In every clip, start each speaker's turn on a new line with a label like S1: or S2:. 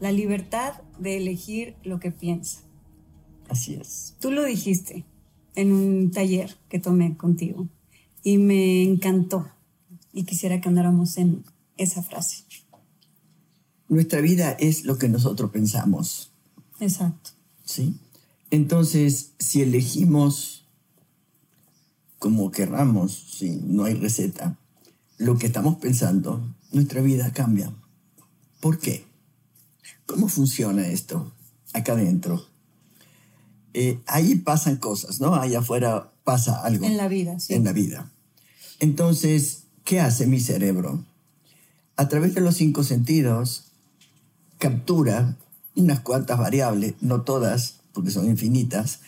S1: La libertad de elegir lo que piensa.
S2: Así es.
S1: Tú lo dijiste en un taller que tomé contigo y me encantó y quisiera que andáramos en esa frase.
S2: Nuestra vida es lo que nosotros pensamos.
S1: Exacto.
S2: ¿Sí? Entonces, si elegimos como querramos, si no hay receta, lo que estamos pensando, nuestra vida cambia. ¿Por qué? ¿Cómo funciona esto acá adentro? Eh, ahí pasan cosas, ¿no? Allá afuera pasa algo.
S1: En la vida, sí.
S2: En la vida. Entonces, ¿qué hace mi cerebro? A través de los cinco sentidos, captura unas cuantas variables, no todas, porque son infinitas,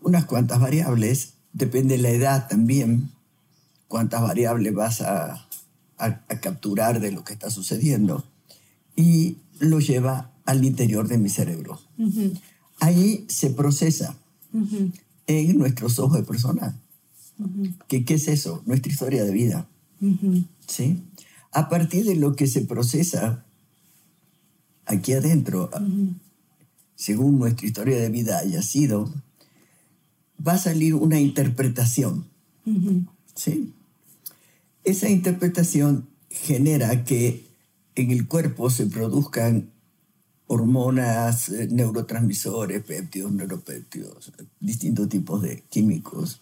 S2: unas cuantas variables, depende de la edad también, cuántas variables vas a, a capturar de lo que está sucediendo, y lo lleva al interior de mi cerebro. Ahí se procesa en nuestros ojos de persona. ¿Qué, ¿Qué, es eso? Nuestra historia de vida. ¿Sí? A partir de lo que se procesa aquí adentro, según nuestra historia de vida haya sido, va a salir una interpretación. ¿Sí? Esa interpretación genera que en el cuerpo se produzcan hormonas, eh, neurotransmisores, péptidos, neuropéptidos, distintos tipos de químicos.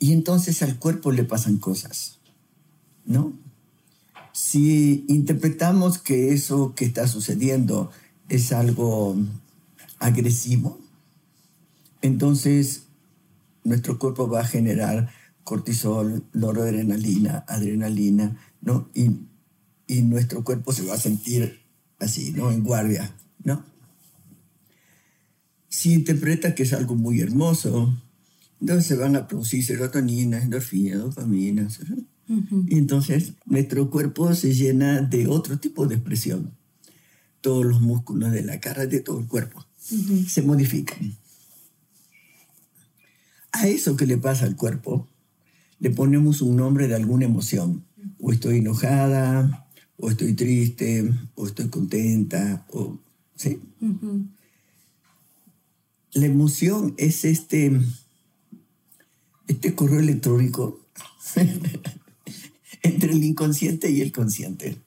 S2: Y entonces al cuerpo le pasan cosas, ¿no? Si interpretamos que eso que está sucediendo es algo agresivo, entonces nuestro cuerpo va a generar cortisol, noradrenalina, adrenalina, ¿no? Y nuestro cuerpo se va a sentir así, ¿no? En guardia, ¿no? Si interpreta que es algo muy hermoso, entonces se van a producir serotonina, endorfina, dopamina, y entonces nuestro cuerpo se llena de otro tipo de expresión. Todos los músculos de la cara, de todo el cuerpo, se modifican. A eso que le pasa al cuerpo, le ponemos un nombre de alguna emoción. O estoy enojada, o estoy triste, o estoy contenta, o, ¿sí? La emoción es este, este correo electrónico entre el inconsciente y el consciente.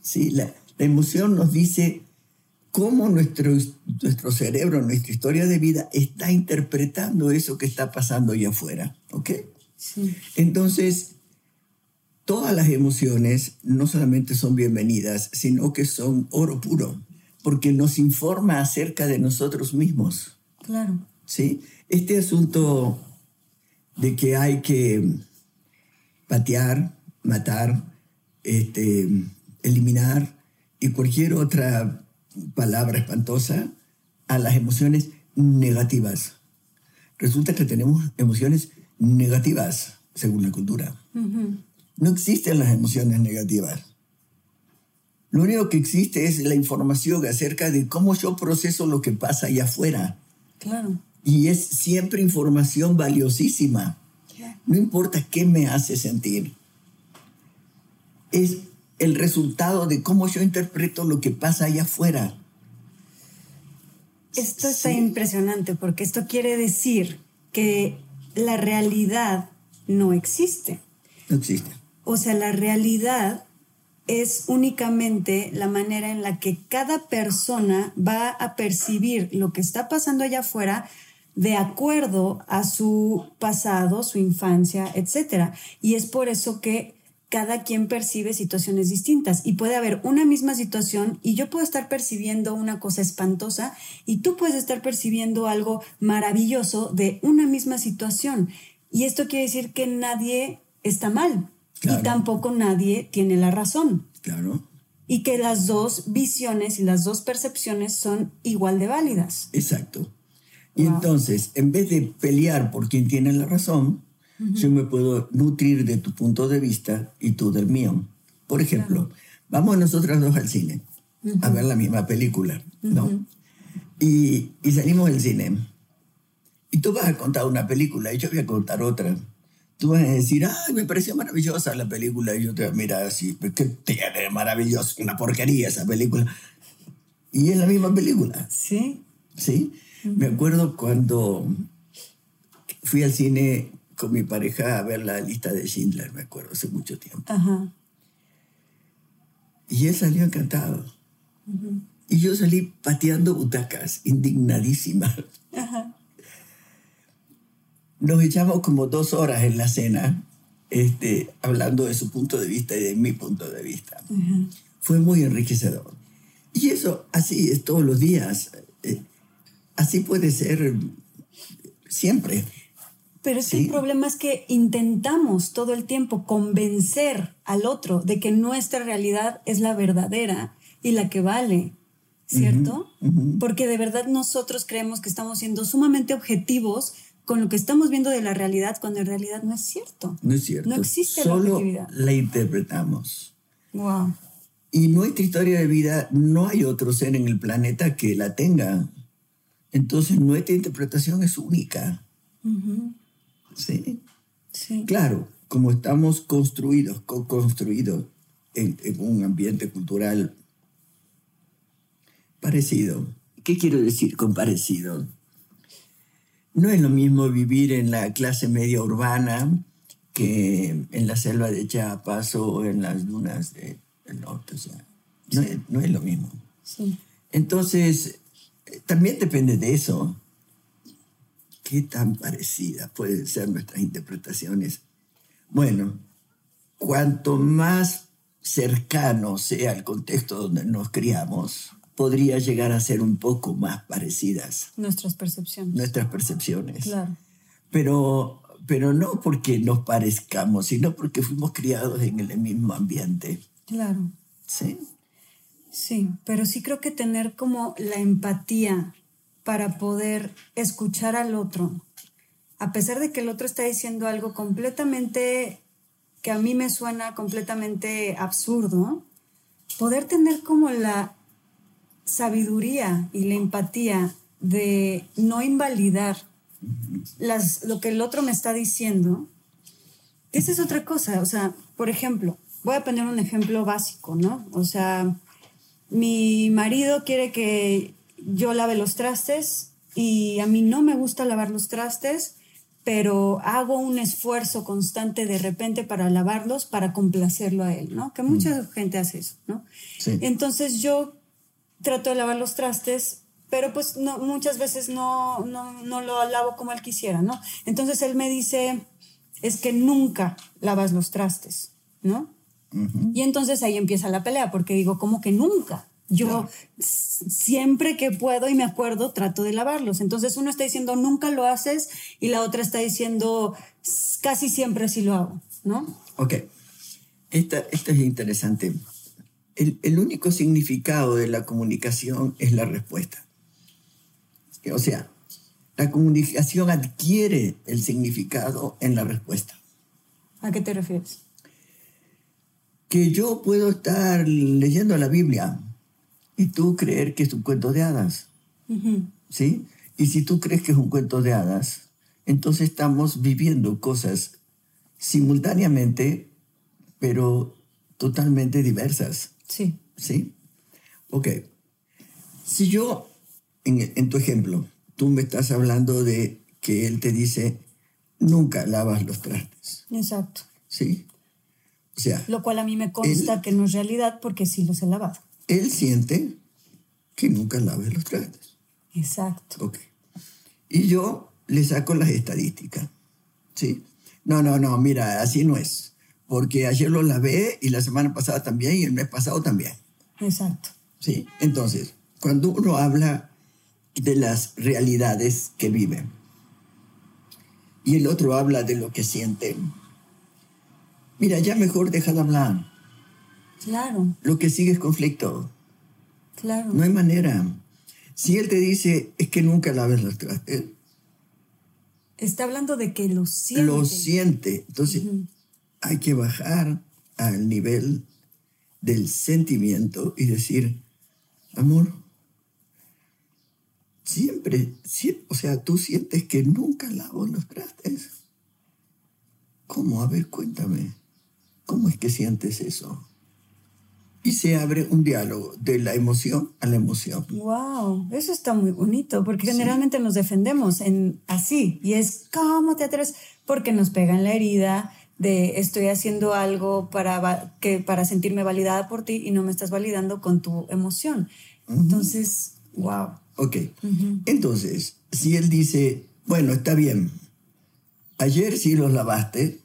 S2: ¿sí? La, la, emoción nos dice cómo nuestro, nuestro cerebro, nuestra historia de vida está interpretando eso que está pasando allá afuera. ¿Ok?
S1: Sí.
S2: Entonces, todas las emociones no solamente son bienvenidas, sino que son oro puro, porque nos informa acerca de nosotros mismos.
S1: Claro.
S2: ¿Sí? Este asunto de que hay que patear, matar, este, eliminar y cualquier otra palabra espantosa a las emociones negativas. Resulta que tenemos emociones negativas según la cultura.
S1: Uh-huh.
S2: No existen las emociones negativas. Lo único que existe es la información acerca de cómo yo proceso lo que pasa allá afuera.
S1: Claro.
S2: Y es siempre información valiosísima. No importa qué me hace sentir. Es el resultado de cómo yo interpreto lo que pasa allá afuera.
S1: Esto está sí. impresionante porque esto quiere decir que la realidad no existe.
S2: No existe.
S1: O sea, la realidad es únicamente la manera en la que cada persona va a percibir lo que está pasando allá afuera de acuerdo a su pasado, su infancia, etc. Y es por eso que cada quien percibe situaciones distintas y puede haber una misma situación y yo puedo estar percibiendo una cosa espantosa y tú puedes estar percibiendo algo maravilloso de una misma situación. Y esto quiere decir que nadie está mal, Claro. Y tampoco nadie tiene la razón.
S2: Claro.
S1: y que las dos visiones y las dos percepciones son igual de válidas.
S2: Exacto. Y entonces, en vez de pelear por quien tiene la razón, yo me puedo nutrir de tu punto de vista y tú del mío. Por ejemplo, vamos nosotras dos al cine a ver la misma película, ¿no? y, y salimos del cine. Y tú vas a contar una película y yo voy a contar otra tú vas a decir, ay, me pareció maravillosa la película. Y yo te voy a mirar así, ¿qué tiene maravilloso? Una porquería esa película. Y es la misma película.
S1: Sí.
S2: Sí. Me acuerdo cuando fui al cine con mi pareja a ver la lista de Schindler, me acuerdo, hace mucho tiempo. Ajá. Y él salió encantado. Y yo salí pateando butacas, indignadísima. Ajá nos echamos como dos horas en la cena este, hablando de su punto de vista y de mi punto de vista. Fue muy enriquecedor. Y eso así es todos los días. Eh, así puede ser siempre.
S1: Pero es el problema es que intentamos todo el tiempo convencer al otro de que nuestra realidad es la verdadera y la que vale, ¿cierto? Porque de verdad nosotros creemos que estamos siendo sumamente objetivos con lo que estamos viendo de la realidad cuando en realidad no es cierto.
S2: No es cierto.
S1: No existe
S2: Solo
S1: la objetividad.
S2: la interpretamos.
S1: Wow.
S2: Y nuestra historia de vida no hay otro ser en el planeta que la tenga. Entonces nuestra interpretación es única. ¿Sí?
S1: Sí.
S2: Claro, como estamos construidos, co-construidos en, en un ambiente cultural parecido. ¿Qué quiero decir con parecido? No es lo mismo vivir en la clase media urbana que en la selva de Chiapas o en las dunas del norte. O sea, no, es, lo mismo. Entonces, también depende de eso. ¿Qué tan parecidas pueden ser nuestras interpretaciones? Bueno, cuanto más cercano sea el contexto donde nos criamos, podría llegar a ser un poco más parecidas.
S1: Nuestras percepciones.
S2: Nuestras percepciones.
S1: Claro.
S2: Pero, pero no porque nos parezcamos, sino porque fuimos criados en el mismo ambiente.
S1: Claro.
S2: Sí.
S1: Sí, pero sí creo que tener como la empatía para poder escuchar al otro, a pesar de que el otro está diciendo algo completamente que a mí me suena completamente absurdo, poder tener como la sabiduría y la empatía de no invalidar las, lo que el otro me está diciendo, esa es otra cosa. O sea, por ejemplo, voy a poner un ejemplo básico, ¿no? O sea, mi marido quiere que yo lave los trastes y a mí no me gusta lavar los trastes, pero hago un esfuerzo constante de repente para lavarlos para complacerlo a él, ¿no? Que mucha mm. gente hace eso, ¿no? Entonces yo trato de lavar los trastes, pero pues no, muchas veces no, no, lo lavo como él quisiera, ¿no? Entonces él me dice, es que nunca lavas los trastes, ¿no? Y entonces ahí empieza la pelea, porque digo, ¿cómo que nunca? Yo siempre que puedo y me acuerdo trato de lavarlos. Entonces uno está diciendo nunca lo haces y la otra está diciendo casi siempre sí lo hago, ¿no?
S2: Ok. Esta, esto es interesante el, único significado de la comunicación es la respuesta. O sea, la comunicación adquiere el significado en la respuesta.
S1: ¿A qué te refieres?
S2: Que yo puedo estar leyendo la Biblia y tú creer que es un cuento de hadas. ¿Sí? Y si tú crees que es un cuento de hadas, entonces estamos viviendo cosas simultáneamente, pero totalmente diversas.
S1: Sí.
S2: ¿Sí? Ok. Si yo, en, tu ejemplo, tú me estás hablando de que él te dice, nunca lavas los trastes.
S1: Exacto.
S2: ¿Sí? O sea...
S1: Lo cual a mí me consta que no es realidad porque sí los he lavado.
S2: Él siente que nunca laves los trastes.
S1: Exacto.
S2: Ok. Y yo le saco las estadísticas. ¿Sí? No, no, no, mira, así no es porque ayer lo lavé y la semana pasada también y el mes pasado también.
S1: Exacto.
S2: Sí, entonces, cuando uno habla de las realidades que vive y el otro habla de lo que siente, mira, ya mejor deja de hablar.
S1: Claro.
S2: Lo que sigue es conflicto.
S1: Claro.
S2: No hay manera. Si él te dice, es que nunca laves los trastes,
S1: Está hablando de que lo siente.
S2: lo siente. Entonces, hay que bajar al nivel del sentimiento y decir, amor, siempre, sie- o sea, tú sientes que nunca lavo los trastes. ¿Cómo? A ver, cuéntame. ¿Cómo es que sientes eso? Y se abre un diálogo de la emoción a la emoción.
S1: Wow, eso está muy bonito, porque generalmente nos defendemos en así, y es ¿cómo te atreves? Porque nos pegan la herida de estoy haciendo algo para, que, para sentirme validada por ti y no me estás validando con tu emoción. Entonces, wow.
S2: Ok. Entonces, si él dice, bueno, está bien, ayer sí los lavaste,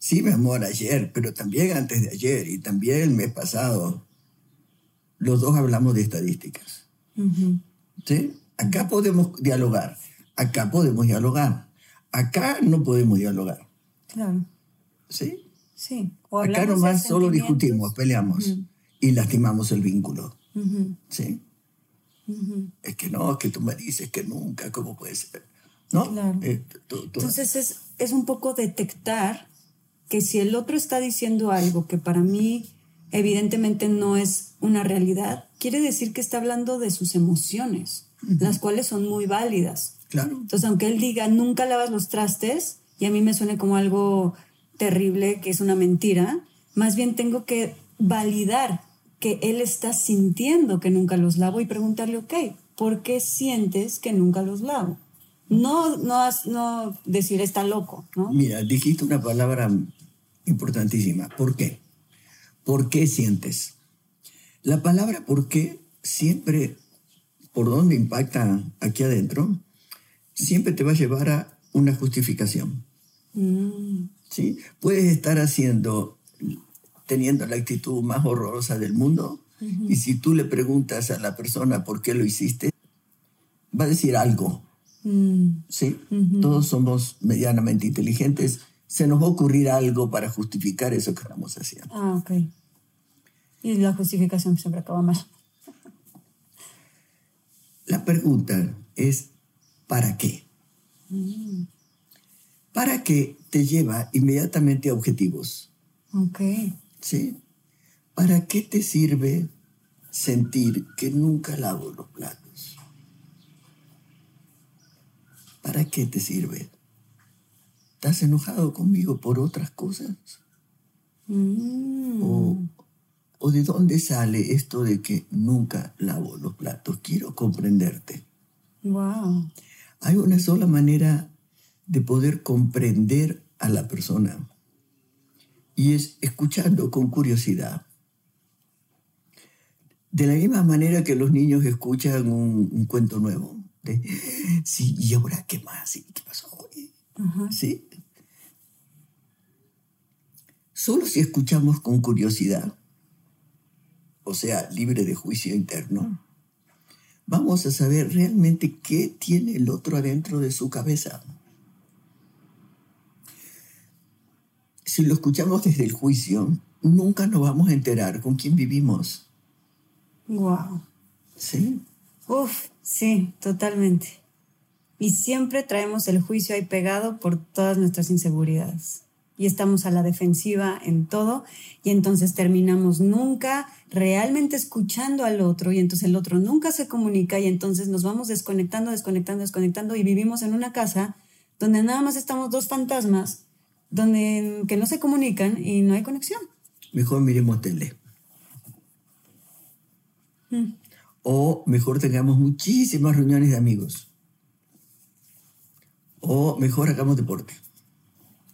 S2: sí, mi amor, ayer, pero también antes de ayer y también el mes pasado, los dos hablamos de estadísticas. ¿Sí? Acá podemos dialogar, acá podemos dialogar, acá no podemos dialogar.
S1: Claro,
S2: ¿Sí?
S1: sí. O
S2: Acá nomás solo discutimos, peleamos y lastimamos el vínculo.
S1: Ujú,
S2: ¿Sí? Es que no, es que tú me dices que nunca, ¿cómo puede ser? ¿No?
S1: Claro.
S2: Eh, tú- tú-
S1: Entonces es, es un poco detectar que si el otro está diciendo algo que para mí evidentemente no es una realidad, quiere decir que está hablando de sus emociones, las cuales son muy válidas.
S2: claro.
S1: Entonces, aunque él diga nunca lavas los trastes y a mí me suene como algo terrible, que es una mentira, más bien tengo que validar que él está sintiendo que nunca los lavo y preguntarle, ok, ¿por qué sientes que nunca los lavo? No, no, no decir está loco, ¿no?
S2: Mira, dijiste una palabra importantísima. ¿Por qué? ¿Por qué sientes? La palabra por qué siempre, por donde impacta aquí adentro, siempre te va a llevar a una justificación.
S1: Mm,
S2: ¿sí? Puedes estar haciendo, teniendo la actitud más horrorosa del mundo, y si tú le preguntas a la persona por qué lo hiciste, va a decir algo.
S1: mm,
S2: ¿sí? Todos somos medianamente inteligentes. Se nos va a ocurrir algo para justificar eso que estamos haciendo.
S1: ah, ok. Y la justificación siempre acaba mal.
S2: La pregunta es, ¿para qué? ¿Para qué te lleva inmediatamente a objetivos?
S1: Ok.
S2: ¿Sí? ¿Para qué te sirve sentir que nunca lavo los platos? ¿Para qué te sirve? ¿Estás enojado conmigo por otras cosas?
S1: Mm,
S2: ¿O, o de dónde sale esto de que nunca lavo los platos? Quiero comprenderte.
S1: wow.
S2: Hay una sola manera de poder comprender a la persona y es escuchando con curiosidad. De la misma manera que los niños escuchan un, un cuento nuevo. de, sí, ¿y ahora qué más? ¿Y ¿Qué pasó hoy? ¿Sí? Solo si escuchamos con curiosidad, o sea, libre de juicio interno, vamos a saber realmente qué tiene el otro adentro de su cabeza. Si lo escuchamos desde el juicio, nunca nos vamos a enterar con quién vivimos.
S1: Wow.
S2: ¿Sí?
S1: Uf, sí, totalmente. Y siempre traemos el juicio ahí pegado por todas nuestras inseguridades. Y estamos a la defensiva en todo y entonces terminamos nunca realmente escuchando al otro y entonces el otro nunca se comunica y entonces nos vamos desconectando, desconectando, desconectando y vivimos en una casa donde nada más estamos dos fantasmas donde que no se comunican y no hay conexión.
S2: Mejor miremos tele. O mejor tengamos muchísimas reuniones de amigos. O mejor hagamos deporte.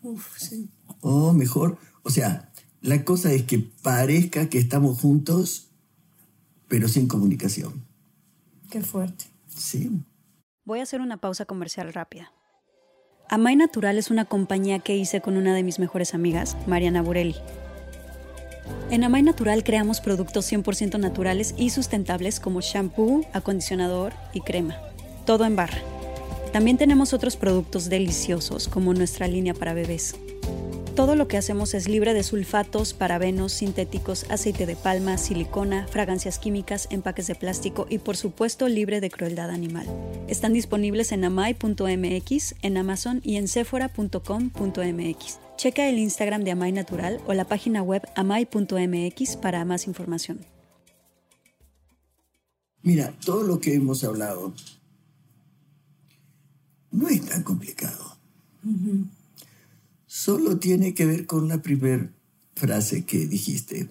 S1: Uf, sí.
S2: O mejor, o sea, la cosa es que parezca que estamos juntos, pero sin comunicación.
S1: Qué fuerte.
S2: Sí.
S3: Voy a hacer una pausa comercial rápida. Amay Natural es una compañía que hice con una de mis mejores amigas, Mariana Burelli. En Amay Natural creamos productos 100% naturales y sustentables como shampoo, acondicionador y crema. Todo en barra. También tenemos otros productos deliciosos como nuestra línea para bebés. Todo lo que hacemos es libre de sulfatos, parabenos, sintéticos, aceite de palma, silicona, fragancias químicas, empaques de plástico y por supuesto libre de crueldad animal. Están disponibles en amai.mx, en Amazon y en sephora.com.mx. Checa el Instagram de Amai Natural o la página web amai.mx para más información.
S2: Mira, todo lo que hemos hablado no es tan complicado. Solo tiene que ver con la primera frase que dijiste.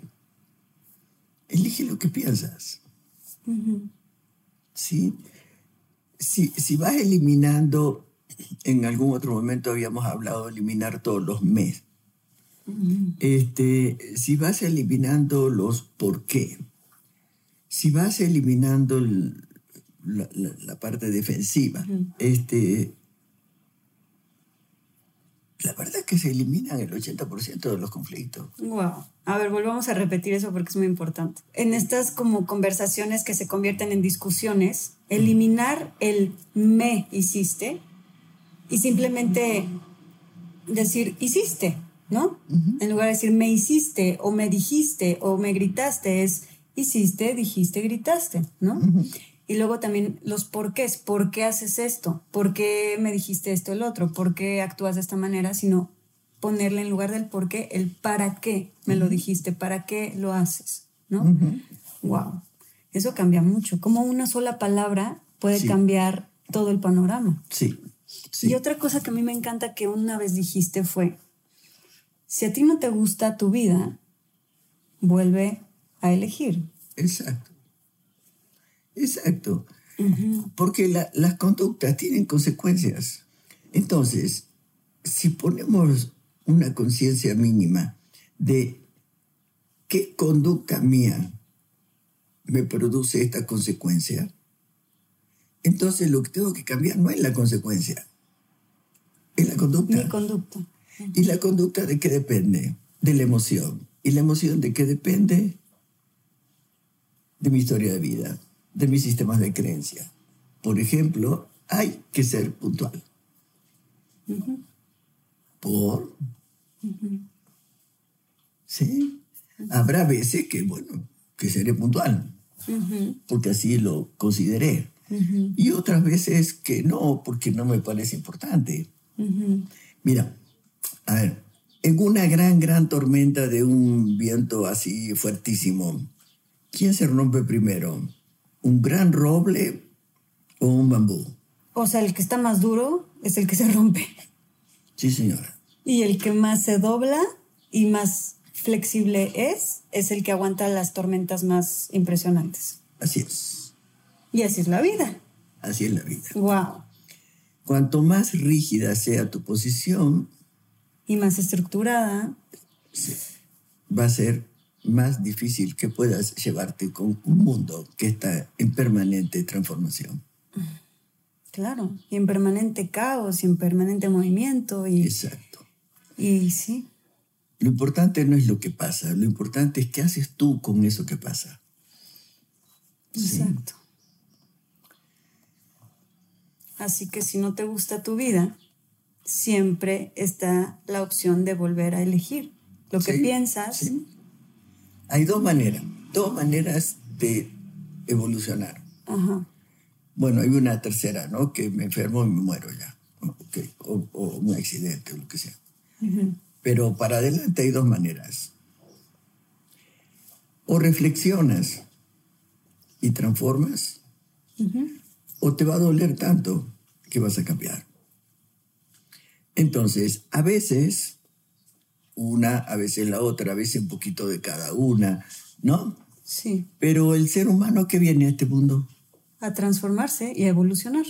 S2: Elige lo que piensas. ¿Sí? Si, si, vas eliminando, en algún otro momento habíamos hablado de eliminar todos los mes. este, si vas eliminando los por qué, si vas eliminando la, la, parte defensiva, este, la verdad es que se eliminan el 80% de los conflictos.
S1: Wow. A ver, volvamos a repetir eso porque es muy importante. En estas como conversaciones que se convierten en discusiones, eliminar el me hiciste y simplemente decir hiciste, ¿no? En lugar de decir me hiciste o me dijiste o me gritaste, es hiciste, dijiste, gritaste, ¿no? Y luego también los porqués. ¿Por qué haces esto? ¿Por qué me dijiste esto el otro? ¿Por qué actúas de esta manera? Sino ponerle en lugar del por qué el para qué me lo dijiste, para qué lo haces, ¿no? Wow. Eso cambia mucho. Como una sola palabra puede cambiar todo el panorama.
S2: Sí.
S1: Y otra cosa que a mí me encanta que una vez dijiste fue, si a ti no te gusta tu vida, vuelve a elegir.
S2: Exacto. Exacto. Porque las conductas tienen consecuencias. Entonces, si ponemos una conciencia mínima de qué conducta mía me produce esta consecuencia, entonces lo que tengo que cambiar no es la consecuencia, es la conducta.
S1: Mi conducta.
S2: ¿Y la conducta de qué depende? De la emoción. ¿Y la emoción de qué depende? De mi historia de vida de mis sistemas de creencia. Por ejemplo, hay que ser puntual. Por. Sí. Habrá veces que, bueno, que seré puntual, porque así lo consideré. Y otras veces que no, porque no me parece importante. Mira, a ver, en una gran, gran tormenta de un viento así fuertísimo, ¿quién se rompe primero? Un gran roble o un bambú.
S1: O sea, el que está más duro es el que se rompe.
S2: Sí, señora.
S1: Y el que más se dobla y más flexible es, es el que aguanta las tormentas más impresionantes.
S2: Así es.
S1: Y así es la vida.
S2: Así es la vida.
S1: Wow.
S2: Cuanto más rígida sea tu posición
S1: y más estructurada,
S2: va a ser más difícil que puedas llevarte con un mundo que está en permanente transformación.
S1: Claro, y en permanente caos, y en permanente movimiento. Y,
S2: Exacto.
S1: Y sí.
S2: Lo importante no es lo que pasa, lo importante es qué haces tú con eso que pasa.
S1: Exacto. Así que si no te gusta tu vida, siempre está la opción de volver a elegir lo que piensas,
S2: hay dos maneras, dos maneras de evolucionar. Bueno, hay una tercera, ¿no? Que me enfermo y me muero ya. O, un accidente o lo que sea. Pero para adelante hay dos maneras. O reflexionas y transformas, o te va a doler tanto que vas a cambiar. Entonces, a veces una, a veces la otra, a veces un poquito de cada una, ¿no?
S1: Sí.
S2: Pero el ser humano que viene a este mundo.
S1: A transformarse y a evolucionar.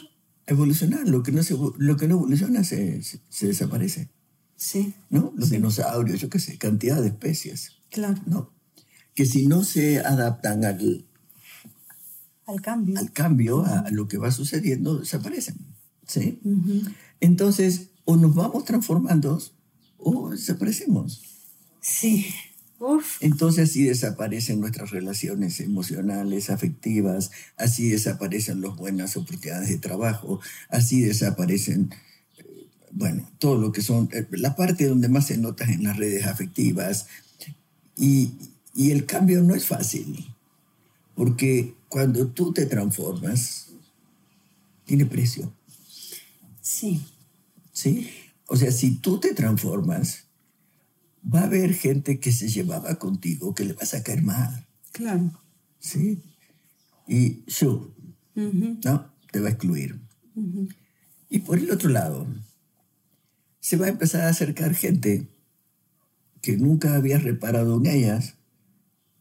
S2: evolucionar. Lo que no, se, lo que no evoluciona se, se, desaparece.
S1: Sí.
S2: ¿No? Los dinosaurios, yo qué sé, cantidad de especies.
S1: Claro.
S2: ¿No? Que si no se adaptan al,
S1: al cambio,
S2: al cambio a, lo que va sucediendo, desaparecen. ¿Sí? Entonces, o nos vamos transformando o desaparecemos.
S1: Sí. Uf.
S2: Entonces así desaparecen nuestras relaciones emocionales, afectivas, así desaparecen las buenas oportunidades de trabajo, así desaparecen eh, bueno, todo lo que son, eh, la parte donde más se nota en las redes afectivas. Y, y el cambio no es fácil, porque cuando tú te transformas, tiene precio.
S1: Sí.
S2: ¿Sí? O sea, si tú te transformas, va a haber gente que se llevaba contigo que le va a sacar mal.
S1: Claro.
S2: ¿Sí? Y yo, ¿no? Te va a excluir. Y por el otro lado, se va a empezar a acercar gente que nunca habías reparado en ellas,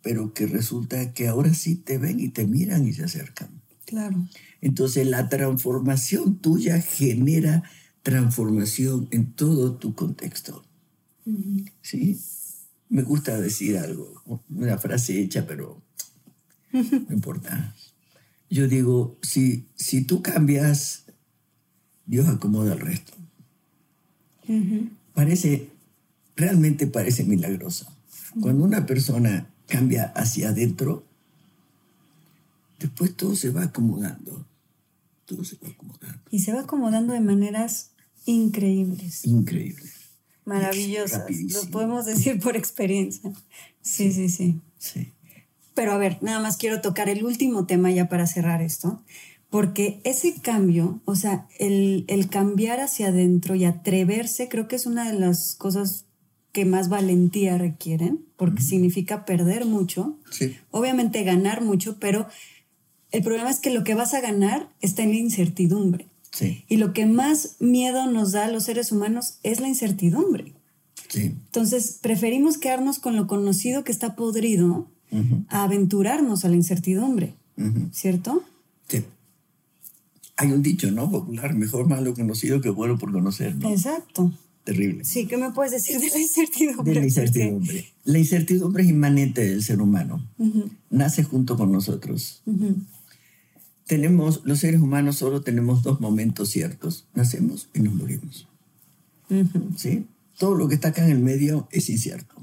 S2: pero que resulta que ahora sí te ven y te miran y se acercan.
S1: Claro.
S2: Entonces la transformación tuya genera transformación en todo tu contexto. ¿Sí? Me gusta decir algo, una frase hecha, pero no importa. Yo digo, si, si tú cambias, Dios acomoda el resto. Parece, realmente parece milagroso. Cuando una persona cambia hacia adentro, después todo se va acomodando. Todo se va acomodando.
S1: Y se va acomodando de maneras increíbles.
S2: Increíbles.
S1: Maravillosas. Lo podemos decir por experiencia. Sí, sí, sí.
S2: Sí.
S1: Pero a ver, nada más quiero tocar el último tema ya para cerrar esto, porque ese cambio, o sea, el, el cambiar hacia adentro y atreverse, creo que es una de las cosas que más valentía requieren, porque significa perder mucho,
S2: Sí.
S1: obviamente ganar mucho, pero el problema es que lo que vas a ganar está en la incertidumbre.
S2: Sí.
S1: Y lo que más miedo nos da a los seres humanos es la incertidumbre.
S2: Sí.
S1: Entonces, preferimos quedarnos con lo conocido que está podrido a aventurarnos a la incertidumbre. ¿cierto?
S2: Sí. Hay un dicho, ¿no? Popular, mejor malo conocido que bueno por conocer, ¿no?
S1: Exacto.
S2: Terrible.
S1: Sí, ¿qué me puedes decir de la incertidumbre?
S2: De la
S1: Porque-
S2: incertidumbre. La incertidumbre es inmanente del ser humano. Nace junto con nosotros. Tenemos, los seres humanos solo tenemos dos momentos ciertos. Nacemos y nos morimos. ¿Sí? Todo lo que está acá en el medio es incierto.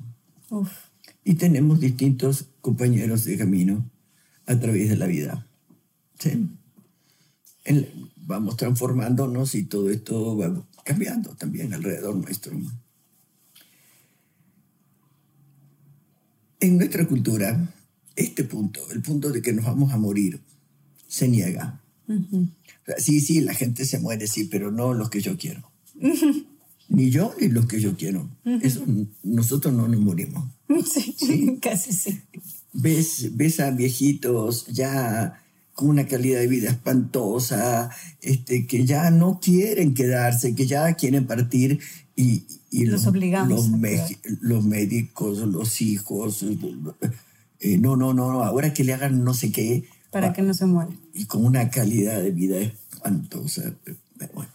S1: Uf.
S2: Y tenemos distintos compañeros de camino a través de la vida. ¿Sí? El- vamos transformándonos y todo esto va cambiando también alrededor nuestro. En nuestra cultura, este punto, el punto de que nos vamos a morir, se niega. Sí, sí, la gente se muere, sí, pero no los que yo quiero. Ni yo ni los que yo quiero. Eso, nosotros no nos morimos.
S1: Sí,
S2: Sí.
S1: casi sí.
S2: ves, ves a viejitos ya con una calidad de vida espantosa, este, que ya no quieren quedarse, que ya quieren partir y, y
S1: Los obligamos
S2: Los, médicos, los hijos, eh, no, no, no, no, ahora que le hagan no sé qué,
S1: Para que no se muera.
S2: y con una calidad de vida espantosa. Pero bueno,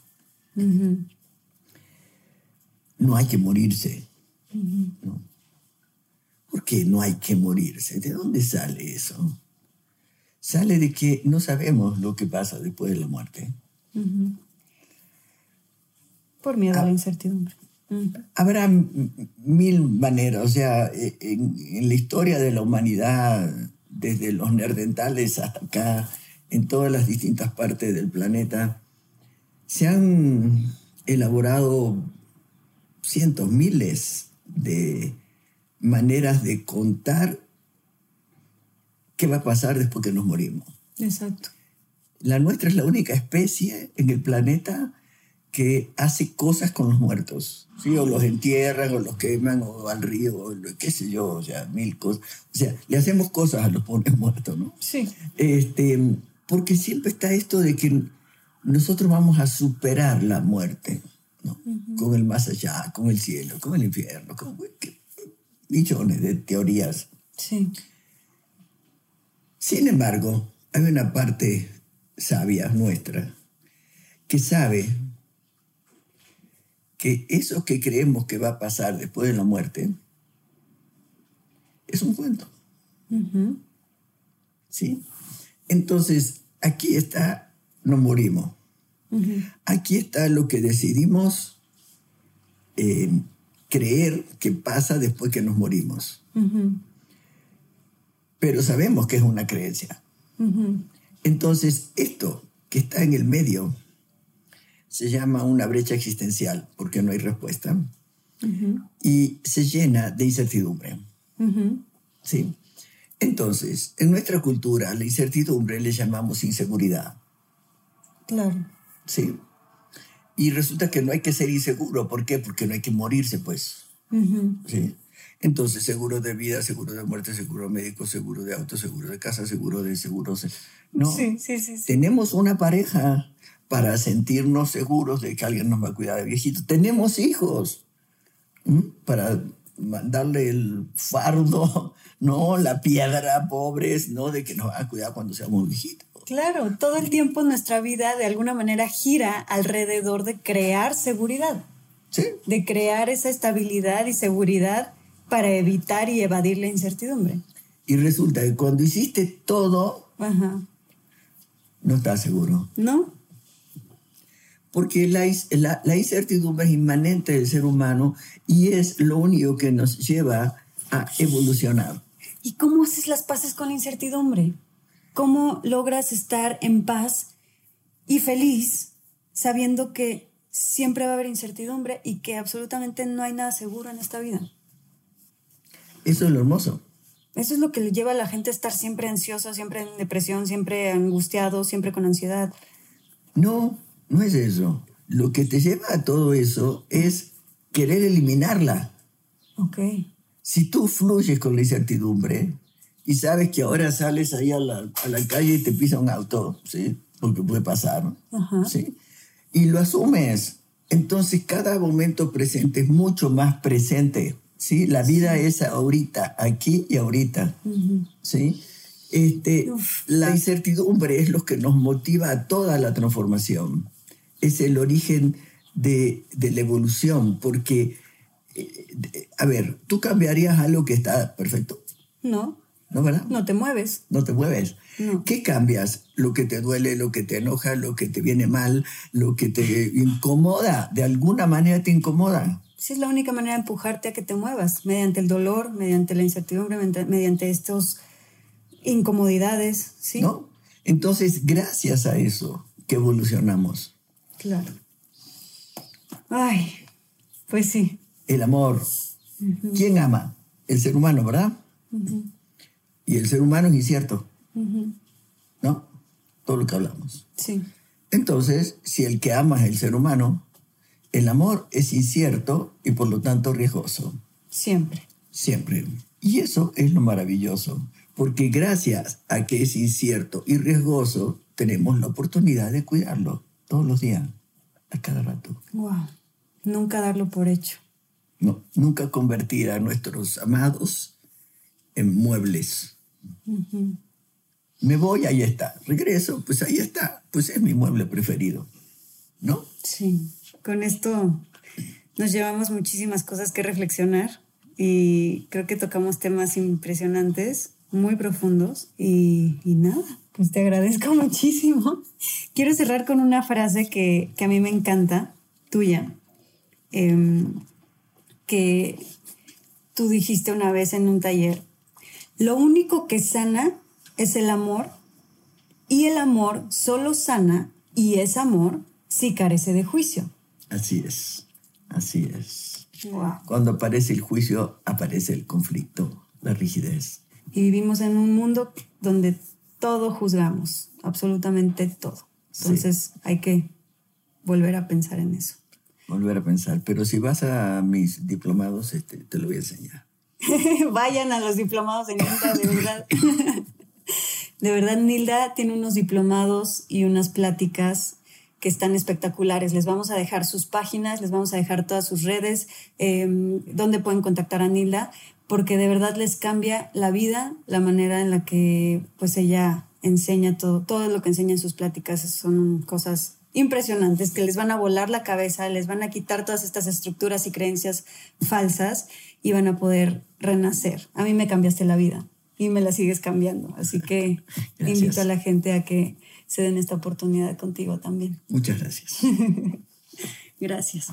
S2: no hay que morirse. ¿no? ¿Por qué no hay que morirse? ¿De dónde sale eso? Sale de que no sabemos lo que pasa después de la muerte.
S1: Por miedo
S2: Ah.
S1: a la incertidumbre. Ujú.
S2: Habrá mil maneras, o sea, e- en, en la historia de la humanidad, desde los nerdentales hasta acá, en todas las distintas partes del planeta, se han elaborado cientos, miles de maneras de contar qué va a pasar después que nos morimos.
S1: Exacto.
S2: La nuestra es la única especie en el planeta que hace cosas con los muertos. ¿sí? O los entierran, o los queman, o al río, o lo- qué sé yo, o sea, mil cosas. O sea, le hacemos cosas a los pobres muertos, ¿no?
S1: Sí.
S2: Este, porque siempre está esto de que nosotros vamos a superar la muerte, ¿no? Con el más allá, con el cielo, con el infierno, con millones de teorías.
S1: Sí.
S2: Sin embargo, hay una parte sabia nuestra que sabe que eso que creemos que va a pasar después de la muerte es un cuento. ¿Sí? Entonces, aquí está, nos morimos. Aquí está lo que decidimos eh, creer que pasa después que nos morimos. Pero sabemos que es una creencia. Entonces, esto que está en el medio se llama una brecha existencial, porque no hay respuesta, y se llena de incertidumbre. ¿Sí? Entonces, en nuestra cultura, la incertidumbre le llamamos inseguridad.
S1: Claro.
S2: ¿Sí? Y resulta que no hay que ser inseguro. ¿Por qué? Porque no hay que morirse, pues. ¿Sí? Entonces, seguro de vida, seguro de muerte, seguro médico, seguro de auto, seguro de casa, seguro de seguros. No.
S1: Sí, sí, sí,
S2: Tenemos una pareja para sentirnos seguros de que alguien nos va a cuidar de viejito. Tenemos hijos para mandarle el fardo, ¿no? La piedra, pobres, ¿no? De que nos va a cuidar cuando seamos viejitos.
S1: Claro, todo el tiempo nuestra vida de alguna manera gira alrededor de crear seguridad.
S2: Sí.
S1: De crear esa estabilidad y seguridad para evitar y evadir la incertidumbre.
S2: Y resulta que cuando hiciste todo, no estás seguro.
S1: ¿No?
S2: Porque la, la, incertidumbre es inmanente del ser humano y es lo único que nos lleva a evolucionar.
S1: ¿Y cómo haces las paces con la incertidumbre? ¿Cómo logras estar en paz y feliz sabiendo que siempre va a haber incertidumbre y que absolutamente no hay nada seguro en esta vida?
S2: Eso es lo hermoso.
S1: Eso es lo que le lleva a la gente a estar siempre ansiosa, siempre en depresión, siempre angustiado, siempre con ansiedad.
S2: No, no es eso. Lo que te lleva a todo eso es querer eliminarla.
S1: Ok.
S2: Si tú fluyes con la incertidumbre y sabes que ahora sales ahí a la, a la calle y te pisa un auto, ¿sí? Porque puede pasar, ¿sí? Y lo asumes. Entonces cada momento presente es mucho más presente. ¿sí? La vida es ahorita, aquí y ahorita, ¿sí? Este, la incertidumbre es lo que nos motiva a toda la transformación. Es el origen de, la evolución, porque, eh, a ver, ¿tú cambiarías algo que está perfecto?
S1: No.
S2: ¿No, verdad?
S1: No te mueves.
S2: No te mueves. ¿Qué cambias? Lo que te duele, lo que te enoja, lo que te viene mal, lo que te incomoda. De alguna manera te incomoda.
S1: Sí, es la única manera de empujarte a que te muevas, mediante el dolor, mediante la incertidumbre, mediante estos incomodidades, ¿sí?
S2: ¿No? Entonces, gracias a eso que evolucionamos.
S1: Claro. Ay, pues sí.
S2: El amor. ¿Quién ama? El ser humano, ¿verdad? Y el ser humano es incierto. ¿No? Todo lo que hablamos.
S1: Sí.
S2: Entonces, si el que ama es el ser humano, el amor es incierto y por lo tanto riesgoso.
S1: Siempre.
S2: Siempre. Y eso es lo maravilloso, porque gracias a que es incierto y riesgoso, tenemos la oportunidad de cuidarlo todos los días, a cada rato.
S1: Wow. Nunca darlo por hecho.
S2: No, nunca convertir a nuestros amados en muebles. Me voy, ahí está. Regreso, pues ahí está. Pues es mi mueble preferido. ¿No?
S1: Sí con esto nos llevamos muchísimas cosas que reflexionar y creo que tocamos temas impresionantes, muy profundos y, nada, pues te agradezco muchísimo. Quiero cerrar con una frase que, a mí me encanta, tuya, em, que tú dijiste una vez en un taller, lo único que sana es el amor y el amor solo sana y es amor si carece de juicio.
S2: Así es, así es. Cuando aparece el juicio, aparece el conflicto, la rigidez.
S1: Y vivimos en un mundo donde todo juzgamos, absolutamente todo. Entonces hay que volver a pensar en eso.
S2: Volver a pensar. Pero si vas a mis diplomados, este, te lo voy a enseñar.
S1: Vayan a los diplomados de Nilda, de verdad. de verdad, Nilda tiene unos diplomados y unas pláticas que están espectaculares. Les vamos a dejar sus páginas, les vamos a dejar todas sus redes, em, donde pueden contactar a Nilda, porque de verdad les cambia la vida, la manera en la que pues ella enseña todo, todo lo que enseña en sus pláticas son cosas impresionantes que les van a volar la cabeza, les van a quitar todas estas estructuras y creencias falsas y van a poder renacer. A mí me cambiaste la vida y me la sigues cambiando, así que invito a la gente a que se den esta oportunidad contigo también.
S2: Muchas gracias.
S1: gracias.